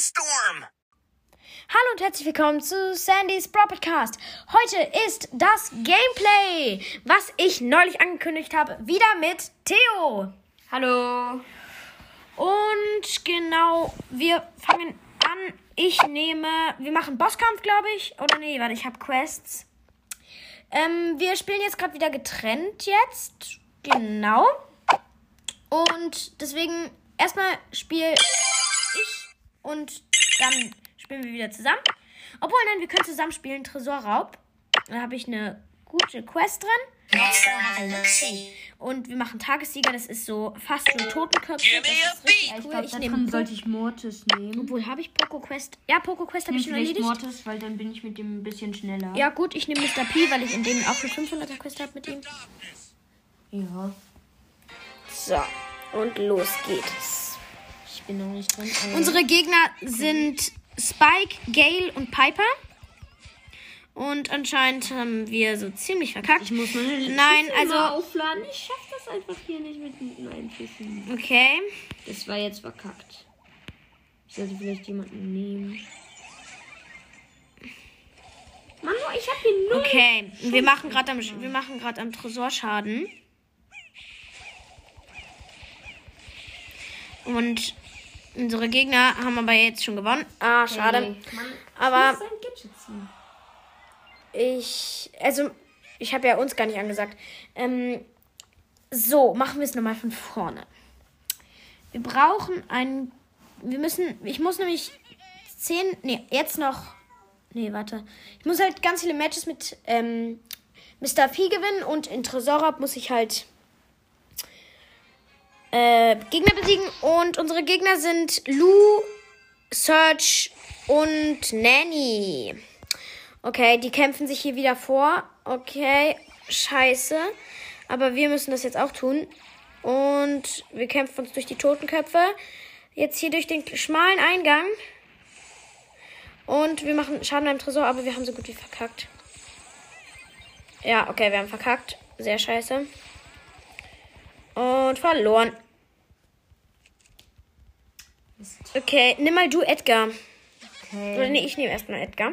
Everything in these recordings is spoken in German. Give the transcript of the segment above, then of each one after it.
Sandstorm! Hallo und herzlich willkommen zu Sandys Bro Podcast. Heute ist das Gameplay, was ich neulich angekündigt habe, wieder mit Theo. Hallo. Und genau, wir fangen an. Ich nehme, wir machen Bosskampf, glaube ich. Oder nee, warte, ich habe Quests. Ähm, wir spielen jetzt gerade wieder getrennt jetzt. Genau. Und deswegen erstmal spiele ich und dann spielen wir wieder zusammen. Obwohl, nein, wir können zusammen spielen. Tresorraub. Da habe ich eine gute Quest drin. Und wir machen Tagessieger. Das ist so fast so Totenköpfe. Give Das me a ist richtig cool. glaube, Ich da nehme drin Po- sollte ich Mortis nehmen. Obwohl, habe ich Poco Quest? Ja, Poco Quest habe ich schon erledigt. Mortis, weil dann bin ich mit dem ein bisschen schneller. Ja, gut, ich nehme Mr. P, weil ich in dem auch eine 500er Quest habe mit ihm. Ja. So, und los geht's. Bin noch nicht drin. aber- Unsere Gegner sind Spike, Gale und Piper. Und anscheinend haben wir so ziemlich verkackt. Ich muss meine Nein, also- mal aufladen. Ich schaff das einfach hier nicht mit den Einschüssen. Okay. Das war jetzt verkackt. Ich sollte vielleicht jemanden nehmen. Mann, ich hab hier null. Okay, wir machen gerade am, wir machen gerade am Tresor Schaden. Und unsere Gegner haben aber jetzt schon gewonnen. Ah, schade. Hey, Mann, Aber-. Ich, also, ich habe ja uns gar nicht angesagt. Ähm, so, machen wir es nochmal von vorne. Wir brauchen einen, wir müssen, ich muss nämlich zehn, nee, jetzt noch, nee, warte. Ich muss halt ganz viele Matches mit ähm, Mr. P gewinnen und in Tresorab muss ich halt äh, Gegner besiegen. Und unsere Gegner sind Lou, Search und Nanny. Okay, die kämpfen sich hier wieder vor. Okay, scheiße. Aber wir müssen das jetzt auch tun. Und wir kämpfen uns durch die Totenköpfe. Jetzt hier durch den schmalen Eingang. Und wir machen Schaden beim Tresor, aber wir haben so gut wie verkackt. Ja, okay, wir haben verkackt. Sehr scheiße. Und verloren. Okay, nimm mal du Edgar. Oder Okay. nee, ich nehme erstmal Edgar.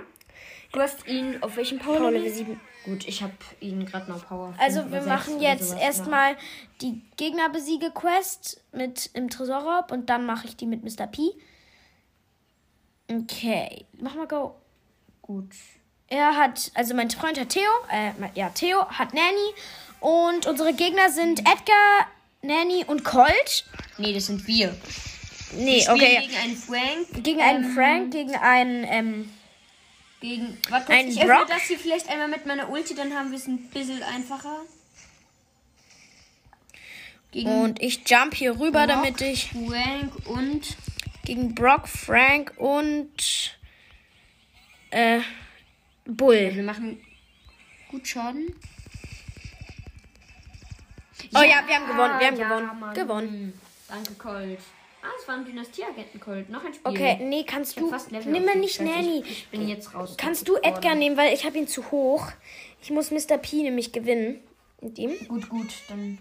Du hast ihn auf welchem Power? Power Level? Level 7. Gut, ich habe ihn gerade noch Power. Also wir oder machen oder jetzt erstmal die Gegnerbesiege-Quest mit im Tresorraub und dann mache ich die mit Mr. P. Okay, mach mal go. Gut. Er hat, also mein Freund hat Theo, äh, ja, Theo hat Nanny und unsere Gegner sind Edgar, Nanny und Colt. Nee, das sind wir. Nee, Wir okay. Gegen einen Frank. Gegen einen ähm, Frank, gegen einen, ähm, Gegen. Warte, Einen ich öffne Brock? das hier vielleicht einmal mit meiner Ulti, dann haben wir es ein bisschen einfacher. Gegen und ich jump hier rüber, Brock, damit ich Frank und. gegen Brock, Frank und, äh, Bull. Wir machen gut Schaden. Oh ja, wir haben gewonnen, wir haben ja, gewonnen. Mann. Gewonnen. Danke, Colt. Ah, es war ein Dynastieagenten Colt. Noch ein Spiel. Okay, nee, kannst du. fast Level Nimm mal nicht. Nanny. Ich, ich bin jetzt raus. Kannst du Edgar nehmen, weil ich habe ihn zu hoch. Ich muss Mr. P nämlich gewinnen. Mit ihm. Gut, gut, dann.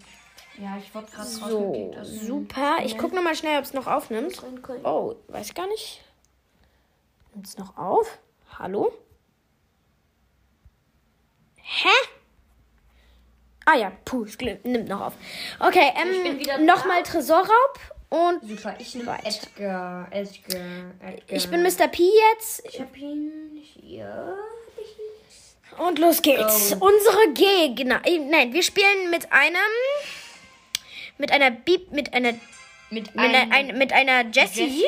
Ja, ich wollte gerade So, super. Ich guck noch mal schnell, ob es noch aufnimmt. Oh, weiß gar nicht. Nimmt es noch auf? Hallo? Hä? Ah ja, puh, es nimmt noch auf. Okay, ähm, nochmal Tresorraub und Super, ich nehme. Edgar. Edgar. Edgar. ich bin Mr. P jetzt. Ich hab ihn hier. Und los geht's. Go. Unsere Gegner. äh, Nein, wir spielen mit einem. Mit einer Bib. Mit einer. Mit Mit einer, ein, mit einer Jessie. Jessie?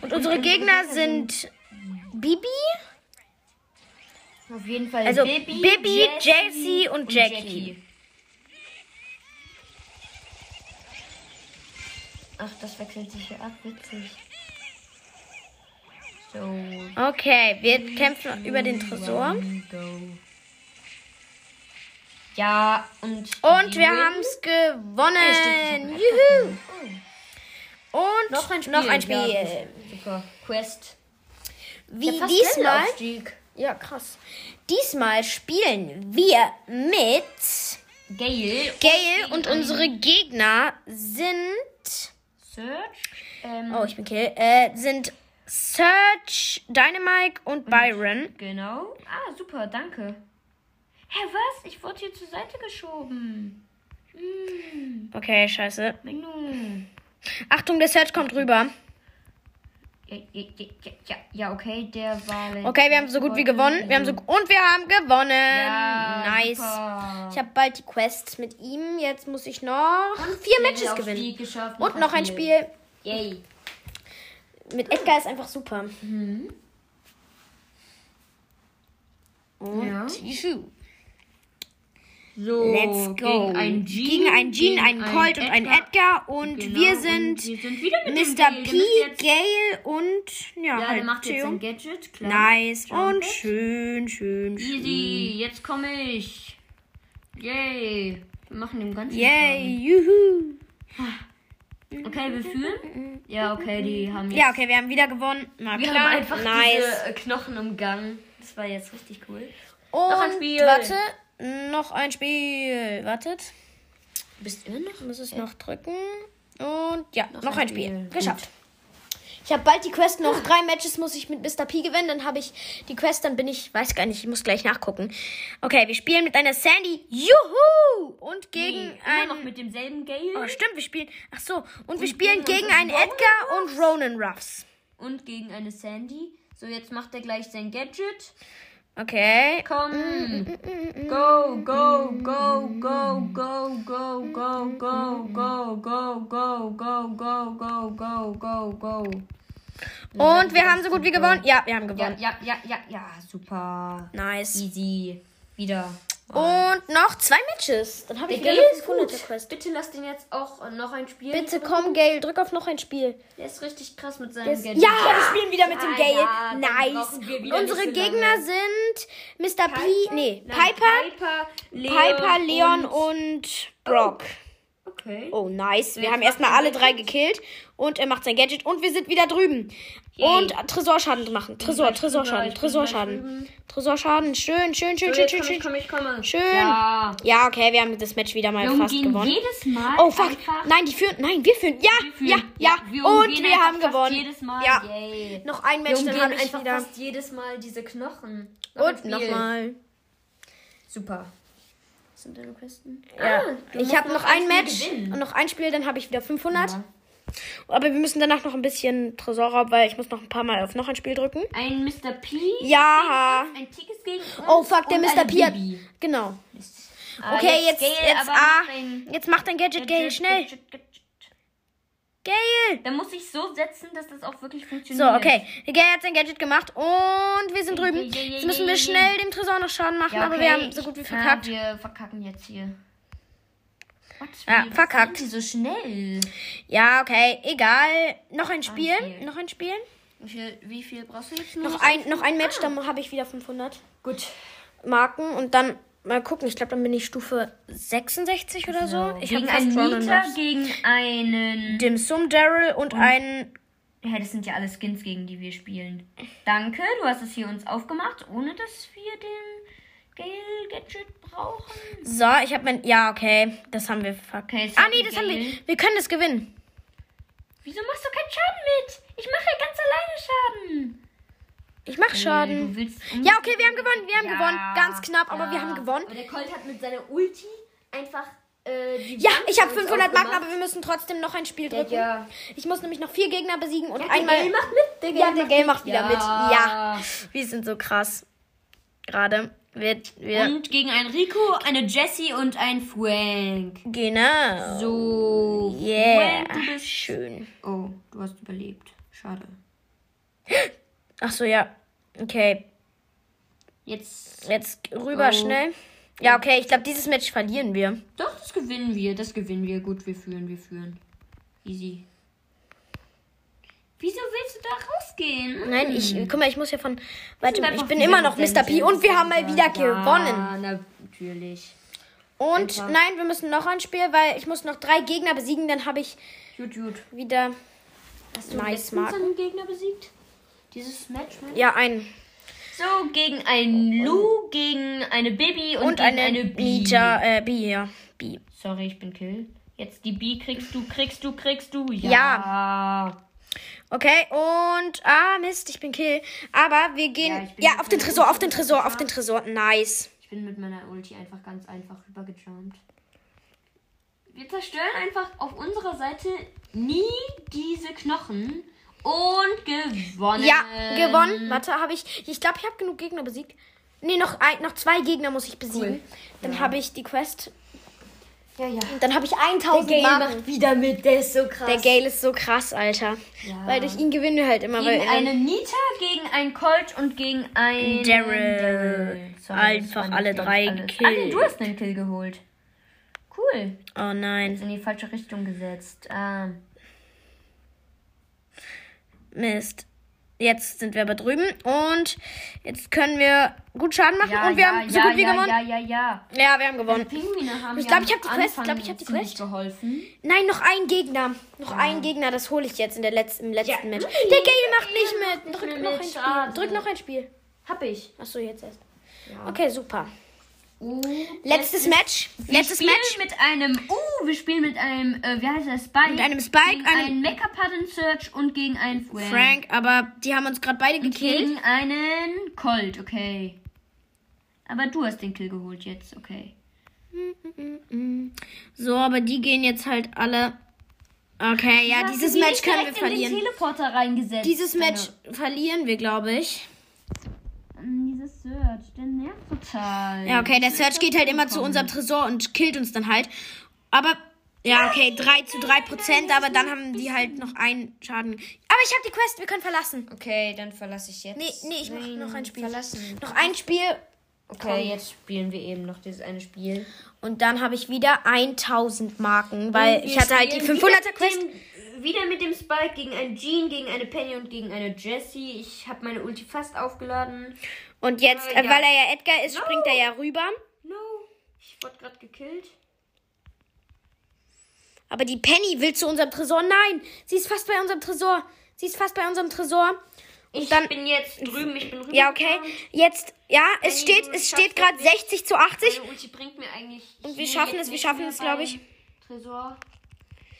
Und unsere Gegner sind Bibi. Auf jeden Fall Also Bibi, Bibi, Jessie und Jackie. Ach, das wechselt sich hier ab, witzig. So. Okay, wir kämpfen über den Tresor. Ja, und. Und wir haben es gewonnen. Juhu. hab Und Noch ein Spiel. Noch ein Spiel. Ja, super. Quest. Wie Ja, diesmal. Ja, krass. Diesmal spielen wir mit Gale. Gale und unsere Gegner sind. Search. Ähm, Oh, ich bin Kill. Äh, sind Search, Dynamite und Byron. Genau. Ah, super, danke. Hä, was? Ich wurde hier zur Seite geschoben. Hm, Okay, scheiße. Achtung, der Search kommt rüber. Ja, okay, der war. Okay, wir haben so gut wie gewonnen. Wir haben so und wir haben gewonnen. Ja, nice. super. Ich habe bald die Quest mit ihm. Jetzt muss ich noch vier Matches gewinnen. Und noch ein Spiel. Yay. Mit Edgar ist einfach super. Und Ja. So, Let's go. Gegen einen Jean, Gegen einen Jean, einen Colt und einen Edgar. Und Genau, wir und sind wir sind wieder mit Mr. Gale. P, jetzt- Gale und ja, Ja, halt der macht jetzt Theo. ein Gadget, klar. Nice und Jumpet. schön, schön, schön. Easy, jetzt komme ich. Yay. Wir machen den ganzen Yay, juhu. Schaden. Okay, wir führen? Ja, okay, die haben jetzt... Ja, okay, wir haben wieder gewonnen. Na Wir klar, haben einfach nice. diese Knochen im Gang. Das war jetzt richtig cool. und ein Spiel. warte, noch ein Spiel. Wartet. Du bist immer noch... Muss es noch drücken. Und ja, noch, ein ein Spiel. Spiel. Geschafft. Ich habe bald die Quest noch. Drei Matches muss ich mit Mr. P gewinnen. Dann habe ich die Quest, dann bin ich, weiß gar nicht, ich muss gleich nachgucken. Okay, wir spielen mit einer Sandy. Juhu! Und gegen Nee, ein. immer noch mit demselben Gale. Oh, stimmt, wir spielen. Ach so. Und wir spielen gegen gegen einen Edgar und Ronan Ruffs. Und gegen eine Sandy. So, jetzt macht er gleich sein Gadget. Okay. Komm. Go, go, go, go, go, go, go, go, go, go, go, go, go, go, go, go, go. Und wir haben so gut wie gewonnen. Ja, wir haben Ja, gewonnen. ja, ja, ja, ja, super. Nice. Easy. Wieder. Und noch zwei Matches. Dann habe ich Gale eine ist 500 gut. Quest. Bitte lass den jetzt auch noch ein Spiel. Bitte komm, Gale, drück auf noch ein Spiel. Der ist richtig krass mit seinem Das, Gadget. ja, wir spielen wieder mit dem Ja, Gale. ja, nice. Und unsere Gegner lange. sind Mr. P, nee, Nein, Piper, Piper, Leon, Piper, Leon und... und Brock. Okay. Oh, nice. Wir Jetzt haben erstmal er alle drei gekillt. Und er macht sein Gadget. Und wir sind wieder drüben. Und Tresorschaden machen. Tresor, Tresorschaden, Tresorschaden. Tresorschaden. Schön, schön, schön, schön, schön, komm ich, schön. komm ich, komme. Schön. Ja. Ja, okay, wir haben das Match wieder mal Wir fast gewonnen. jedes Mal Oh, fuck. Nein, die führen. Nein, wir führen. Ja, Wir führen. ja, ja. wir Und wir haben gewonnen. Jedes Mal. Ja. Yay. Noch ein Wir Match, dann umgehen habe ich einfach wieder. fast jedes Mal diese Knochen. Noch Und nochmal. Super. Sind deine Questen? Ja. Ah, ich habe noch ein Spiel Match gewinnen. und noch ein Spiel, dann habe ich wieder 500. Ja. Aber wir müssen danach noch ein bisschen Tresorraub, weil ich muss noch ein paar Mal auf noch ein Spiel drücken. Ein Mr. P. Ja. Ein Tickes gegen uns. Oh fuck, der Mr. P hat. Genau. Ah, Okay, jetzt, jetzt, aber ah, ein jetzt macht dein Gadget, Gale, Gadget, schnell. Gadget, Gadget. Gale. Da muss ich so setzen, dass das auch wirklich So, funktioniert. okay. Der Gale hat sein Gadget gemacht und wir sind drüben. Jetzt müssen wir schnell dem Tresor noch Schaden machen, Ja, aber okay. wir haben so gut wie verkackt. Ja, wir verkacken jetzt hier. What? Ja, verkackt. so schnell? Ja, okay, egal. Noch ein Spiel, Spiel. noch ein Spiel. Wie viel, wie viel brauchst du jetzt nur? Noch ein, noch ein Match, dann habe ich wieder 500 Gut. Marken und dann mal gucken. Ich glaube, dann bin ich Stufe 66 oder so. Ich habe einen Nita, gegen einen... Dim Sum, Daryl und einen Ja, das sind ja alle Skins, gegen die wir spielen. Danke, du hast es hier uns aufgemacht, ohne dass wir den Gale-Gadget brauchen. So, ich habe mein. Ja, okay. Das haben wir. Okay, ah, nee, das haben wir. Gale. Wir können das gewinnen. Wieso machst du keinen Schaden mit? Ich mache ja ganz alleine Schaden. Ich mach Schaden. Du willst Ja, okay, wir haben gewonnen. Wir haben Ja, gewonnen. Ganz knapp, aber ja. wir haben gewonnen. Aber der Colt hat mit seiner Ulti einfach äh, Ja, ich habe für uns 500 Marken, aber wir müssen trotzdem noch ein Spiel Ja, drücken. ja. Ich muss nämlich noch vier Gegner besiegen und Der einmal. Gale macht mit. Der ja, der Game macht wieder mit. Ja. Wir sind so krass. Gerade. Wir, wir. Und gegen einen Rico, eine Jessie und ein Frank. genau. So. Yeah. Frank, du bist Schön. Oh, du hast überlebt. Schade. Ach so, ja. Okay. Jetzt. Jetzt rüber Oh. schnell. Ja, okay. Ich glaube, dieses Match verlieren wir. Doch, das gewinnen wir. Das gewinnen wir. Gut, wir führen, wir führen. Easy. Wieso willst du da rausgehen? Nein, ich, guck mal, ich muss ja von weitem. Ich bin immer noch Mr. P und wir haben mal wieder gewonnen. Ja, natürlich. Und Einfach. nein, wir müssen noch ein Spiel, weil ich muss noch drei Gegner besiegen, dann habe ich Gut, gut. wieder. Hast du Nice, Marken. einen Gegner besiegt? Dieses Match? ne? Ja, ein. So, gegen einen Lu, gegen eine Bibi und, Und gegen eine, eine. Ninja, äh, B, ja. B. Sorry, ich bin Kill. Jetzt die Bi kriegst du, kriegst du, kriegst du. Ja. Ja. Okay, und. Ah, Mist, ich bin Kill. Aber wir gehen. Ja, Ja, mit auf den Tresor, auf den Tresor, auf den Tresor. Nice. Ich bin mit meiner Ulti einfach ganz einfach rübergejumpt. Wir zerstören einfach auf unserer Seite nie diese Knochen und gewonnen. Ja, gewonnen. Warte, habe ich. Ich glaube, ich habe genug Gegner besiegt. Nee, noch, ein, noch zwei Gegner muss ich besiegen. Cool. Dann Ja. habe ich die Quest. Ja, ja. Dann habe ich 1000 Gale Marken. macht wieder mit, der ist so krass. Der Gale ist so krass, Alter. Ja. Weil durch ihn gewinnen wir halt immer. Weil Gegen eine Nita, gegen einen Colt und gegen einen Daryl. Einfach alle jetzt, drei gekillt. Ah, nee, du hast einen Kill geholt. Cool. oh nein. Ist in die falsche Richtung gesetzt. Ah. Mist. Jetzt sind wir aber drüben und jetzt können wir gut Schaden machen Ja, und wir ja, haben so ja, gut wie ja, gewonnen. Ja, ja, ja. Ja, wir haben gewonnen. Haben Ich ja glaub, ich hab die Quest, Anfang glaub, ich hab die Quest. geholfen. Nein, noch ein Gegner. Noch ein Gegner, das hole ich jetzt in der letzten, im letzten Match. Der Gale macht nicht mit. Drück noch ein Spiel. Drück noch ein Spiel. Hab ich. Achso, jetzt erst. Okay, super. Uh, Letztes Match. Wir Letztes spielen Match. mit einem, uh, wir spielen mit einem, äh, wie heißt der, Spike? Mit einem Spike, gegen einem- einen Mecha Pattern Search und gegen einen Frank. Frank, aber die haben uns gerade beide gekillt. Gegen einen Colt, okay. Aber du hast den Kill geholt jetzt, okay. So, aber die gehen jetzt halt alle. Okay, ja, dieses die Match können wir direkt in den verlieren. Teleporter reingesetzt. Dieses Match verlieren wir, glaube ich. Search, der nervt total. Ja, okay, der Search geht halt immer zu unserem Tresor und killt uns dann halt. Aber, ja, okay, 3 zu 3 Prozent, aber dann haben die halt noch einen Schaden. Aber ich habe die Quest, wir können verlassen. Okay, dann verlasse ich jetzt. Nee, nee, ich mache noch ein Spiel. Verlassen. Noch ein Spiel Okay, jetzt spielen wir eben noch dieses eine Spiel. und dann habe ich wieder 1000 Marken, weil ich hatte halt die 500er Quest. Wieder mit dem Spike gegen einen Jean, gegen eine Penny und gegen eine Jessie. Ich habe meine Ulti fast aufgeladen. Und jetzt, Äh, ja. weil er ja Edgar ist, No. springt er ja rüber. No, ich wurde gerade gekillt. Aber die Penny will zu unserem Tresor. Nein, sie ist fast bei unserem Tresor. Sie ist fast bei unserem Tresor. Ich dann- bin jetzt drüben, ich bin rüber. Ja, okay. Jetzt, ja, es Penny, steht, du es steht gerade das nicht. 60 zu 80. Meine Ulti bringt mir eigentlich. Und wir schaffen es, wir schaffen es, glaub ich. Tresor.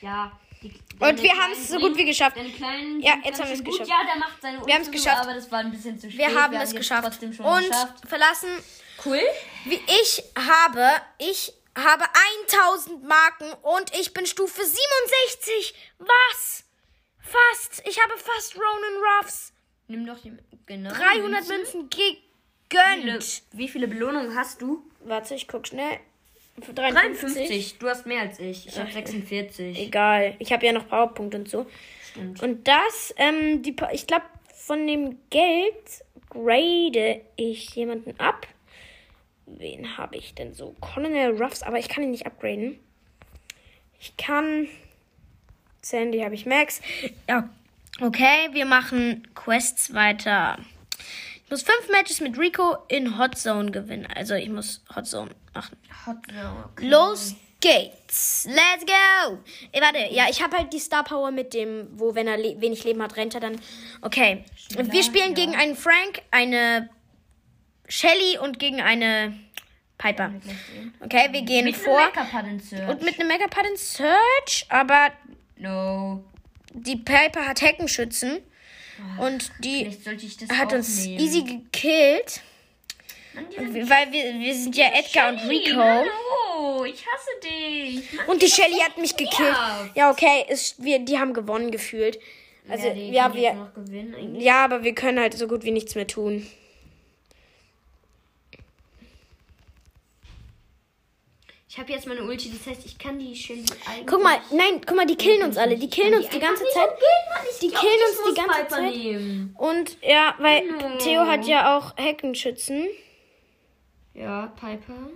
Ja. Die, Und wir haben es so gut wie geschafft. Kleinen Ja, jetzt haben wir es geschafft. Ja, der macht seine Wir haben es geschafft. Aber das war ein bisschen zu spät. Wir haben es jetzt geschafft. Und geschafft. verlassen. Cool. Wie ich habe, ich habe 1000 Marken und ich bin Stufe 67. Was? Fast. Ich habe fast Ronan Ruffs. Nimm doch die. Genau. 300 Münzen. Münzen Wie viele, gegönnt. wie viele Belohnungen hast du? Warte, ich guck schnell. 53. 53. Du hast mehr als ich. Ich habe 46. Egal. Ich habe ja noch Powerpunkte und so. Stimmt. Und das, ähm, die, ich glaube, von dem Geld grade ich jemanden ab. Wen habe ich denn so? Colonel Ruffs, aber ich kann ihn nicht upgraden. Ich kann. Sandy habe ich Max. Ja. Okay, wir machen Quests weiter. Ich muss fünf Matches mit Rico in Hot Zone gewinnen. Also ich muss Hot Zone machen. Hot Zone. Okay. Los geht's. Let's go. Ey, warte, ja, ich habe halt die Star Power mit dem, wo wenn er le wenig Leben hat, rennt er dann. Okay. Und wir spielen ja. gegen einen Frank, eine Shelly und gegen eine Piper. Okay, wir gehen Mit vor. Und mit einem Megapad in Search, aber No. die Piper hat Heckenschützen. Und die hat uns nehmen. easy gekillt. Mann, Weil wir, wir sind ja Edgar und Shelly, Rico. Hallo, ich hasse dich. Mann, Und die Shelly hat mich gekillt. Ja. Okay, ist, wir, die haben gewonnen gefühlt. Also, ja, ja, wir, ja, aber wir können halt so gut wie nichts mehr tun. Ich habe jetzt meine Ulti, das heißt, ich kann die eigentlich... Guck mal, nein, guck mal, die killen uns alle. Die killen uns die ganze Zeit. Die killen uns die ganze Zeit. Nehmen. Und ja, weil No. Theo hat ja auch Heckenschützen. Ja, Piper.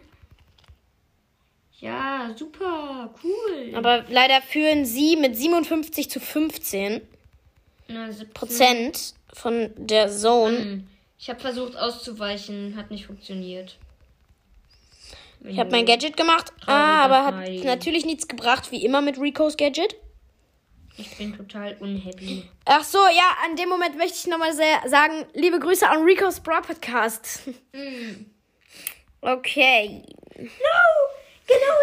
Ja, super, cool. Aber leider führen sie mit 57 zu 15 Na, 17. Prozent von der Zone. Ich habe versucht auszuweichen, hat nicht funktioniert. Ich habe mein Gadget gemacht, ah, aber hat natürlich nichts gebracht, wie immer mit Ricos Gadget. Ich bin total unhappy. Ach so, ja, an dem Moment möchte ich nochmal sagen, liebe Grüße an Rico's Bra Podcast. Hm. Okay. No!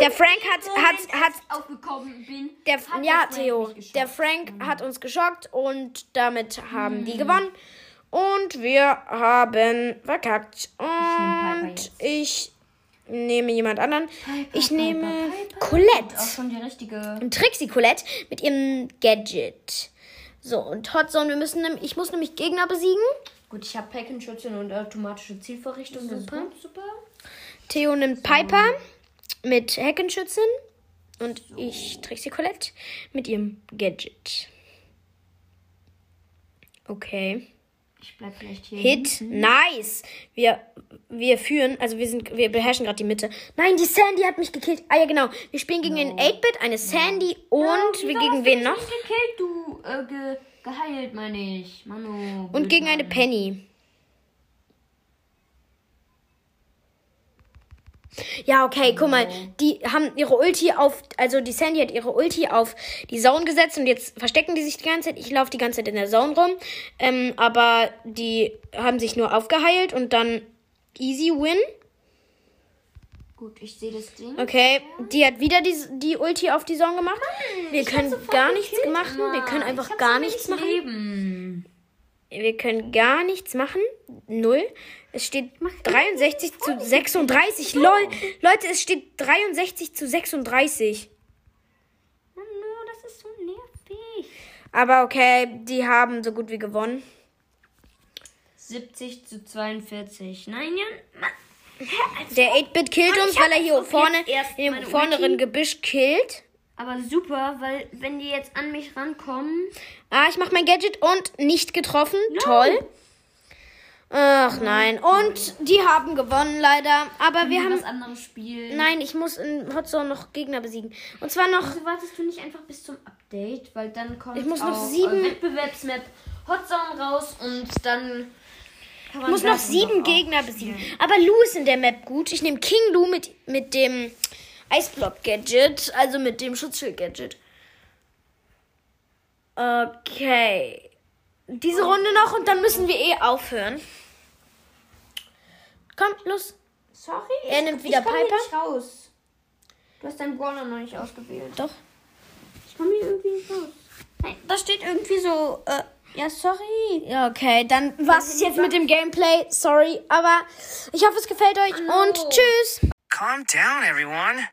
Der Frank hat, hat, Moment, hat, aufgekommen bin. der, hat ja, Theo, der Frank hat uns geschockt und damit haben die gewonnen. Und wir haben verkackt. Und ich nehme jemand anderen. Ich Piper, nehme Piper. Auch Colette. schon die richtige. Und Trixie Colette mit ihrem Gadget. So, und Hotzone, wir müssen, ich muss nämlich Gegner besiegen. Gut, ich habe Packenschützen und automatische ist Super. gut, super. Theo nimmt Piper mit Heckenschützen. Und ich Trixie Colette mit ihrem Gadget. Okay. Ich bleib vielleicht hier. Hit, nice. Wir, wir führen, also wir sind, wir beherrschen gerade die Mitte. Nein, die Sandy hat mich gekillt. Ah ja, genau. Wir spielen gegen den 8-Bit, eine Sandy und wir Wieso gegen wen noch? gekillt, du äh, ge, geheilt, meine ich. Manu. Und gegen eine Penny. Ja, okay, guck mal, die haben ihre Ulti auf, also die Sandy hat ihre Ulti auf die Zone gesetzt und jetzt verstecken die sich die ganze Zeit. Ich laufe die ganze Zeit in der Zone rum, ähm, aber die haben sich nur aufgeheilt und dann easy win. Gut, ich sehe das Ding. Okay, die hat wieder die, die Ulti auf die Zone gemacht. Wir können gar nichts machen, wir können einfach gar nichts machen. Leben. Wir können gar nichts machen. Null. Es steht 63 zu 36. Lol. Leute, es steht 63 zu 36. Manu, das ist so nervig. Aber okay, die haben so gut wie gewonnen. 70 zu 42. Nein, Jan. Mann. Der 8-Bit killt uns, weil er hier vorne im meine vorderen Ulti. Gebüsch killt. Aber super, weil wenn die jetzt an mich rankommen. Ah, ich mach mein Gadget und nicht getroffen. Toll. Ach nein. Und die haben gewonnen leider. Aber wir haben. was anderes spielen. Nein, ich muss in Hotzone noch Gegner besiegen. Und zwar noch. Wieso wartest du nicht einfach bis zum Update? Weil dann kommt Ich muss noch auch, sieben- äh, Wettbewerbsmap Hotzone raus und dann Ich muss noch das sieben auch Gegner besiegen. Aber Lou ist in der Map gut. Ich nehme King Lou mit, mit dem Eisblock-Gadget, also mit dem Schutzschild-Gadget. Okay. Diese Runde noch und dann müssen wir eh aufhören. Komm, los. Sorry, Er ich, nimmt wieder ich komm hier Piper. nicht raus. Du hast deinen Brawler noch nicht ausgewählt. Doch. Ich komme hier irgendwie nicht raus. Nein, da steht irgendwie so, äh, ja, sorry. Ja, okay, dann war's es jetzt mit dem Gameplay. Sorry, aber ich hoffe, es gefällt euch und tschüss. Calm down, everyone.